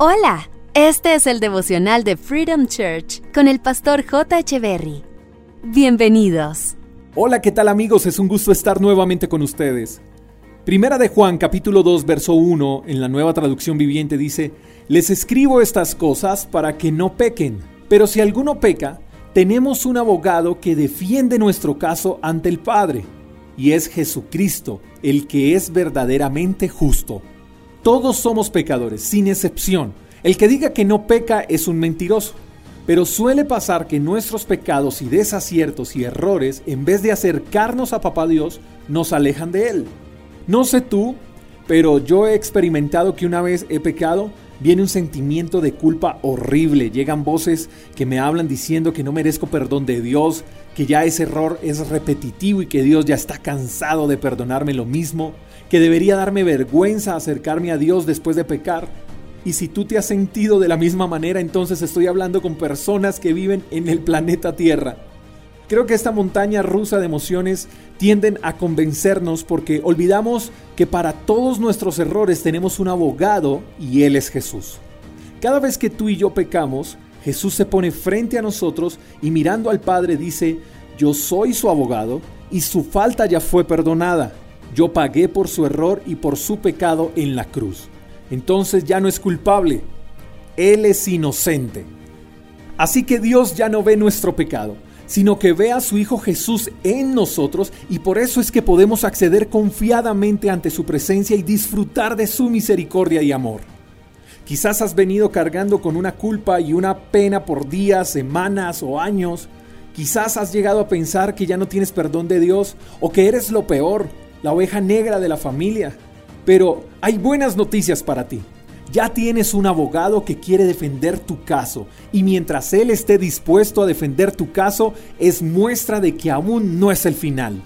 Hola, este es el devocional de Freedom Church con el pastor J. Echeverry. Bienvenidos. Hola, ¿qué tal amigos? Es un gusto estar nuevamente con ustedes. Primera de Juan capítulo 2 verso 1 en la nueva traducción viviente dice, Les escribo estas cosas para que no pequen, pero si alguno peca, tenemos un abogado que defiende nuestro caso ante el Padre, y es Jesucristo, el que es verdaderamente justo. Todos somos pecadores, sin excepción. El que diga que no peca es un mentiroso. Pero suele pasar que nuestros pecados y desaciertos y errores, en vez de acercarnos a Papá Dios, nos alejan de Él. No sé tú, pero yo he experimentado que una vez he pecado, viene un sentimiento de culpa horrible. Llegan voces que me hablan diciendo que no merezco perdón de Dios, que ya ese error es repetitivo y que Dios ya está cansado de perdonarme lo mismo que debería darme vergüenza acercarme a Dios después de pecar. Y si tú te has sentido de la misma manera, entonces estoy hablando con personas que viven en el planeta Tierra. Creo que esta montaña rusa de emociones tienden a convencernos porque olvidamos que para todos nuestros errores tenemos un abogado y Él es Jesús. Cada vez que tú y yo pecamos, Jesús se pone frente a nosotros y mirando al Padre dice, yo soy su abogado y su falta ya fue perdonada. Yo pagué por su error y por su pecado en la cruz. Entonces ya no es culpable. Él es inocente. Así que Dios ya no ve nuestro pecado, sino que ve a su Hijo Jesús en nosotros y por eso es que podemos acceder confiadamente ante su presencia y disfrutar de su misericordia y amor. Quizás has venido cargando con una culpa y una pena por días, semanas o años. Quizás has llegado a pensar que ya no tienes perdón de Dios o que eres lo peor, la oveja negra de la familia. Pero hay buenas noticias para ti. Ya tienes un abogado que quiere defender tu caso y mientras él esté dispuesto a defender tu caso es muestra de que aún no es el final.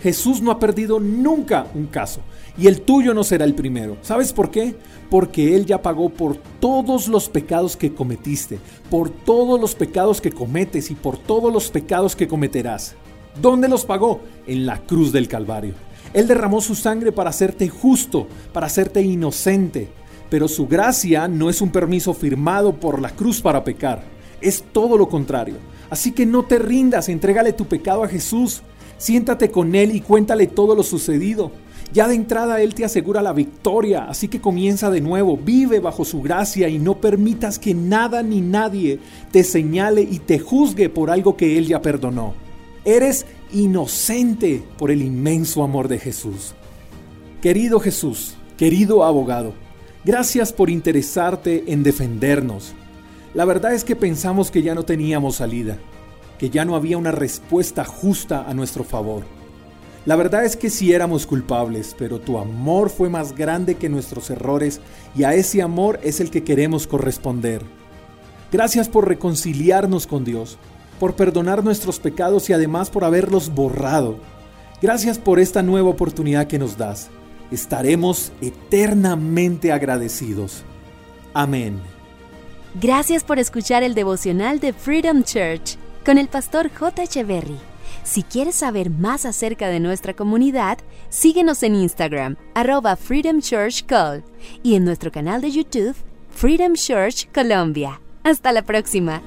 Jesús no ha perdido nunca un caso y el tuyo no será el primero. ¿Sabes por qué? Porque Él ya pagó por todos los pecados que cometiste, por todos los pecados que cometes y por todos los pecados que cometerás. ¿Dónde los pagó? En la cruz del Calvario. Él derramó su sangre para hacerte justo, para hacerte inocente. Pero su gracia no es un permiso firmado por la cruz para pecar. Es todo lo contrario. Así que no te rindas, entrégale tu pecado a Jesús. Siéntate con Él y cuéntale todo lo sucedido. Ya de entrada Él te asegura la victoria, así que comienza de nuevo, vive bajo su gracia y no permitas que nada ni nadie te señale y te juzgue por algo que Él ya perdonó. Eres inocente por el inmenso amor de Jesús. Querido Jesús, querido abogado, gracias por interesarte en defendernos. La verdad es que pensamos que ya no teníamos salida, que ya no había una respuesta justa a nuestro favor. La verdad es que sí éramos culpables, pero tu amor fue más grande que nuestros errores y a ese amor es el que queremos corresponder. Gracias por reconciliarnos con Dios por perdonar nuestros pecados y además por haberlos borrado. Gracias por esta nueva oportunidad que nos das. Estaremos eternamente agradecidos. Amén. Gracias por escuchar el devocional de Freedom Church con el pastor J. Echeverry. Si quieres saber más acerca de nuestra comunidad, síguenos en Instagram, arroba Freedom Church Call, y en nuestro canal de YouTube, Freedom Church Colombia. Hasta la próxima.